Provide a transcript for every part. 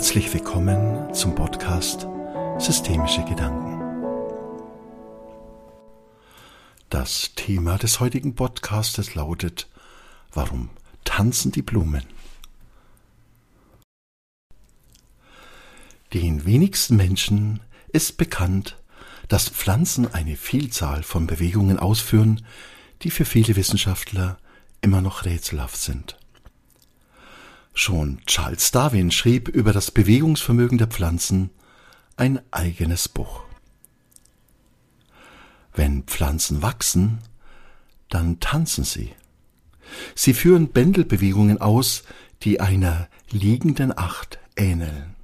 Herzlich willkommen zum Podcast Systemische Gedanken. Das Thema des heutigen Podcastes lautet Warum tanzen die Blumen? Den wenigsten Menschen ist bekannt, dass Pflanzen eine Vielzahl von Bewegungen ausführen, die für viele Wissenschaftler immer noch rätselhaft sind. Schon Charles Darwin schrieb über das Bewegungsvermögen der Pflanzen ein eigenes Buch. Wenn Pflanzen wachsen, dann tanzen sie. Sie führen Bändelbewegungen aus, die einer liegenden Acht ähneln.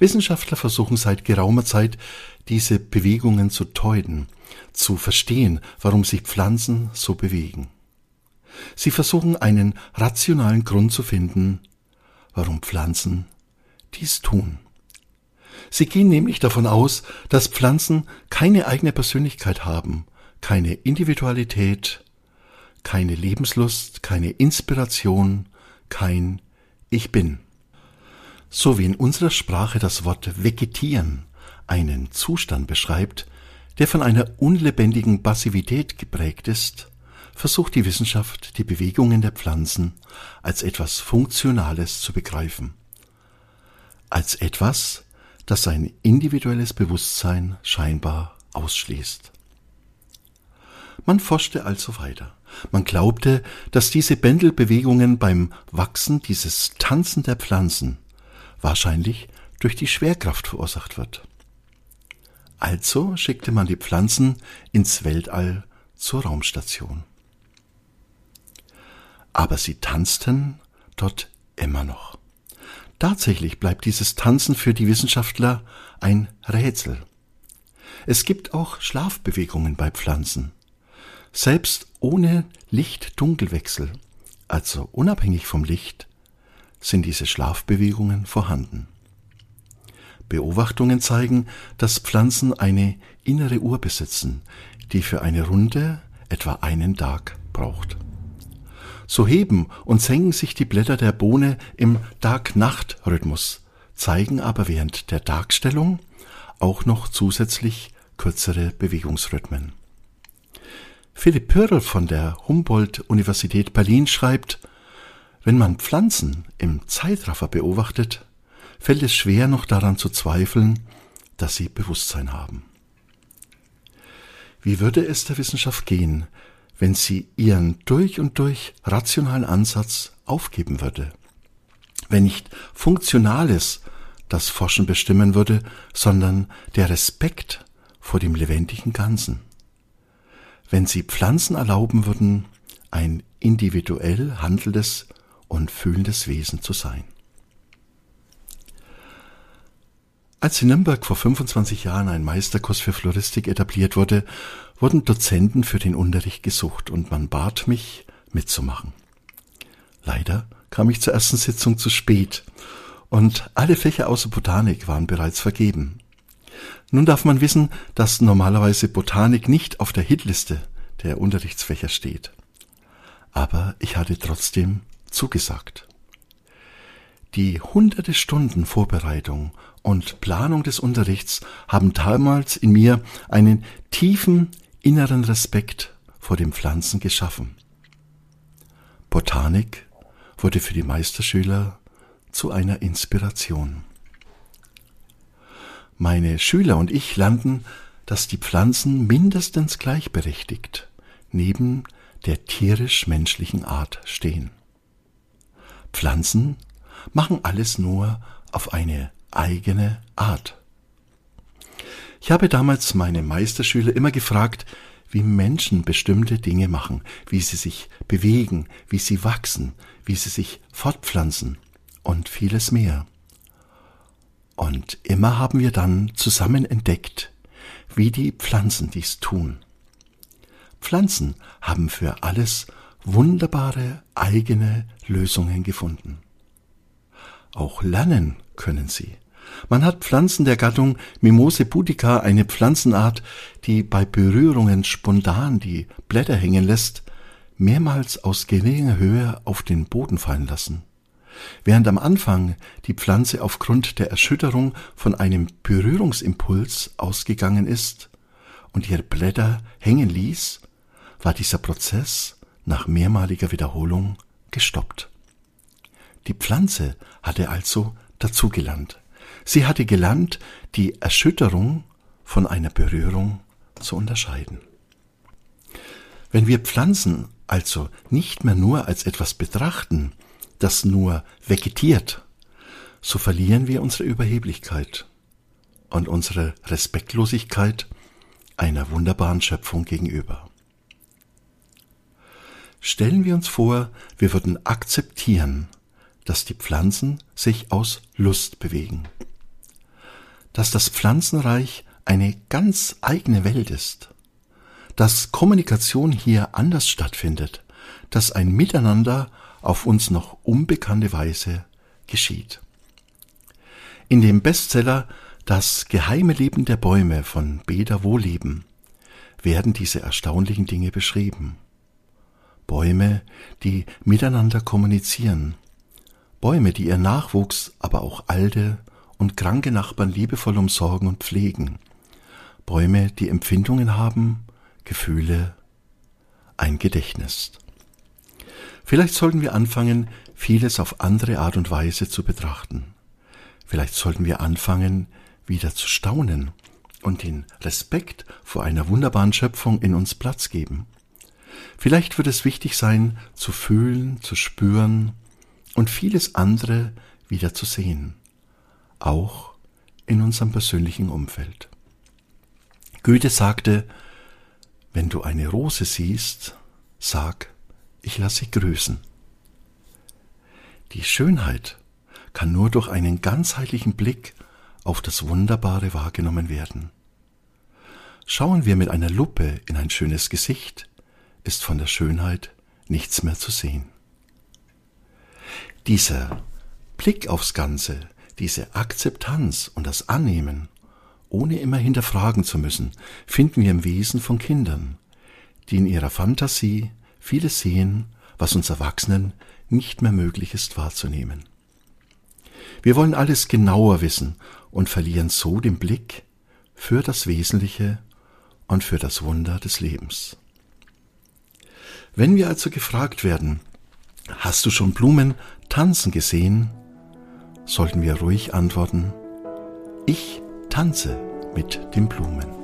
Wissenschaftler versuchen seit geraumer Zeit, diese Bewegungen zu deuten, zu verstehen, warum sich Pflanzen so bewegen. Sie versuchen einen rationalen Grund zu finden, warum Pflanzen dies tun. Sie gehen nämlich davon aus, dass Pflanzen keine eigene Persönlichkeit haben, keine Individualität, keine Lebenslust, keine Inspiration, kein Ich bin. So wie in unserer Sprache das Wort vegetieren einen Zustand beschreibt, der von einer unlebendigen Passivität geprägt ist, versucht die Wissenschaft, die Bewegungen der Pflanzen als etwas Funktionales zu begreifen. Als etwas, das sein individuelles Bewusstsein scheinbar ausschließt. Man forschte also weiter. Man glaubte, dass diese Bändelbewegungen beim Wachsen dieses Tanzen der Pflanzen wahrscheinlich durch die Schwerkraft verursacht wird. Also schickte man die Pflanzen ins Weltall zur Raumstation aber sie tanzten dort immer noch. Tatsächlich bleibt dieses Tanzen für die Wissenschaftler ein Rätsel. Es gibt auch Schlafbewegungen bei Pflanzen. Selbst ohne Licht-Dunkelwechsel, also unabhängig vom Licht, sind diese Schlafbewegungen vorhanden. Beobachtungen zeigen, dass Pflanzen eine innere Uhr besitzen, die für eine Runde etwa einen Tag braucht. So heben und senken sich die Blätter der Bohne im Tag-Nacht-Rhythmus, zeigen aber während der Tagstellung auch noch zusätzlich kürzere Bewegungsrhythmen. Philipp Pürl von der Humboldt-Universität Berlin schreibt, wenn man Pflanzen im Zeitraffer beobachtet, fällt es schwer noch daran zu zweifeln, dass sie Bewusstsein haben. Wie würde es der Wissenschaft gehen, wenn sie ihren durch und durch rationalen Ansatz aufgeben würde. Wenn nicht Funktionales das Forschen bestimmen würde, sondern der Respekt vor dem lebendigen Ganzen. Wenn sie Pflanzen erlauben würden, ein individuell handelndes und fühlendes Wesen zu sein. Als in Nürnberg vor 25 Jahren ein Meisterkurs für Floristik etabliert wurde, wurden Dozenten für den Unterricht gesucht und man bat mich mitzumachen. Leider kam ich zur ersten Sitzung zu spät und alle Fächer außer Botanik waren bereits vergeben. Nun darf man wissen, dass normalerweise Botanik nicht auf der Hitliste der Unterrichtsfächer steht. Aber ich hatte trotzdem zugesagt. Die hunderte Stunden Vorbereitung und Planung des Unterrichts haben damals in mir einen tiefen inneren Respekt vor den Pflanzen geschaffen. Botanik wurde für die Meisterschüler zu einer Inspiration. Meine Schüler und ich lernten, dass die Pflanzen mindestens gleichberechtigt neben der tierisch-menschlichen Art stehen. Pflanzen machen alles nur auf eine eigene Art. Ich habe damals meine Meisterschüler immer gefragt, wie Menschen bestimmte Dinge machen, wie sie sich bewegen, wie sie wachsen, wie sie sich fortpflanzen und vieles mehr. Und immer haben wir dann zusammen entdeckt, wie die Pflanzen dies tun. Pflanzen haben für alles wunderbare eigene Lösungen gefunden. Auch lernen können sie. Man hat Pflanzen der Gattung Mimose pudica, eine Pflanzenart, die bei Berührungen spontan die Blätter hängen lässt, mehrmals aus geringer Höhe auf den Boden fallen lassen. Während am Anfang die Pflanze aufgrund der Erschütterung von einem Berührungsimpuls ausgegangen ist und ihre Blätter hängen ließ, war dieser Prozess nach mehrmaliger Wiederholung gestoppt. Die Pflanze hatte also dazugelernt. Sie hatte gelernt, die Erschütterung von einer Berührung zu unterscheiden. Wenn wir Pflanzen also nicht mehr nur als etwas betrachten, das nur vegetiert, so verlieren wir unsere Überheblichkeit und unsere Respektlosigkeit einer wunderbaren Schöpfung gegenüber. Stellen wir uns vor, wir würden akzeptieren, dass die Pflanzen sich aus Lust bewegen, dass das Pflanzenreich eine ganz eigene Welt ist, dass Kommunikation hier anders stattfindet, dass ein Miteinander auf uns noch unbekannte Weise geschieht. In dem Bestseller Das geheime Leben der Bäume von Beda Wohleben werden diese erstaunlichen Dinge beschrieben. Bäume, die miteinander kommunizieren, Bäume, die ihr Nachwuchs, aber auch alte und kranke Nachbarn liebevoll umsorgen und pflegen, Bäume, die Empfindungen haben, Gefühle, ein Gedächtnis. Vielleicht sollten wir anfangen, vieles auf andere Art und Weise zu betrachten. Vielleicht sollten wir anfangen, wieder zu staunen und den Respekt vor einer wunderbaren Schöpfung in uns Platz geben. Vielleicht wird es wichtig sein, zu fühlen, zu spüren und vieles andere wieder zu sehen, auch in unserem persönlichen Umfeld. Goethe sagte, wenn du eine Rose siehst, sag, ich lasse sie grüßen. Die Schönheit kann nur durch einen ganzheitlichen Blick auf das Wunderbare wahrgenommen werden. Schauen wir mit einer Lupe in ein schönes Gesicht, ist von der Schönheit nichts mehr zu sehen. Dieser Blick aufs Ganze, diese Akzeptanz und das Annehmen, ohne immer hinterfragen zu müssen, finden wir im Wesen von Kindern, die in ihrer Fantasie vieles sehen, was uns Erwachsenen nicht mehr möglich ist wahrzunehmen. Wir wollen alles genauer wissen und verlieren so den Blick für das Wesentliche und für das Wunder des Lebens. Wenn wir also gefragt werden, hast du schon Blumen tanzen gesehen, sollten wir ruhig antworten, ich tanze mit den Blumen.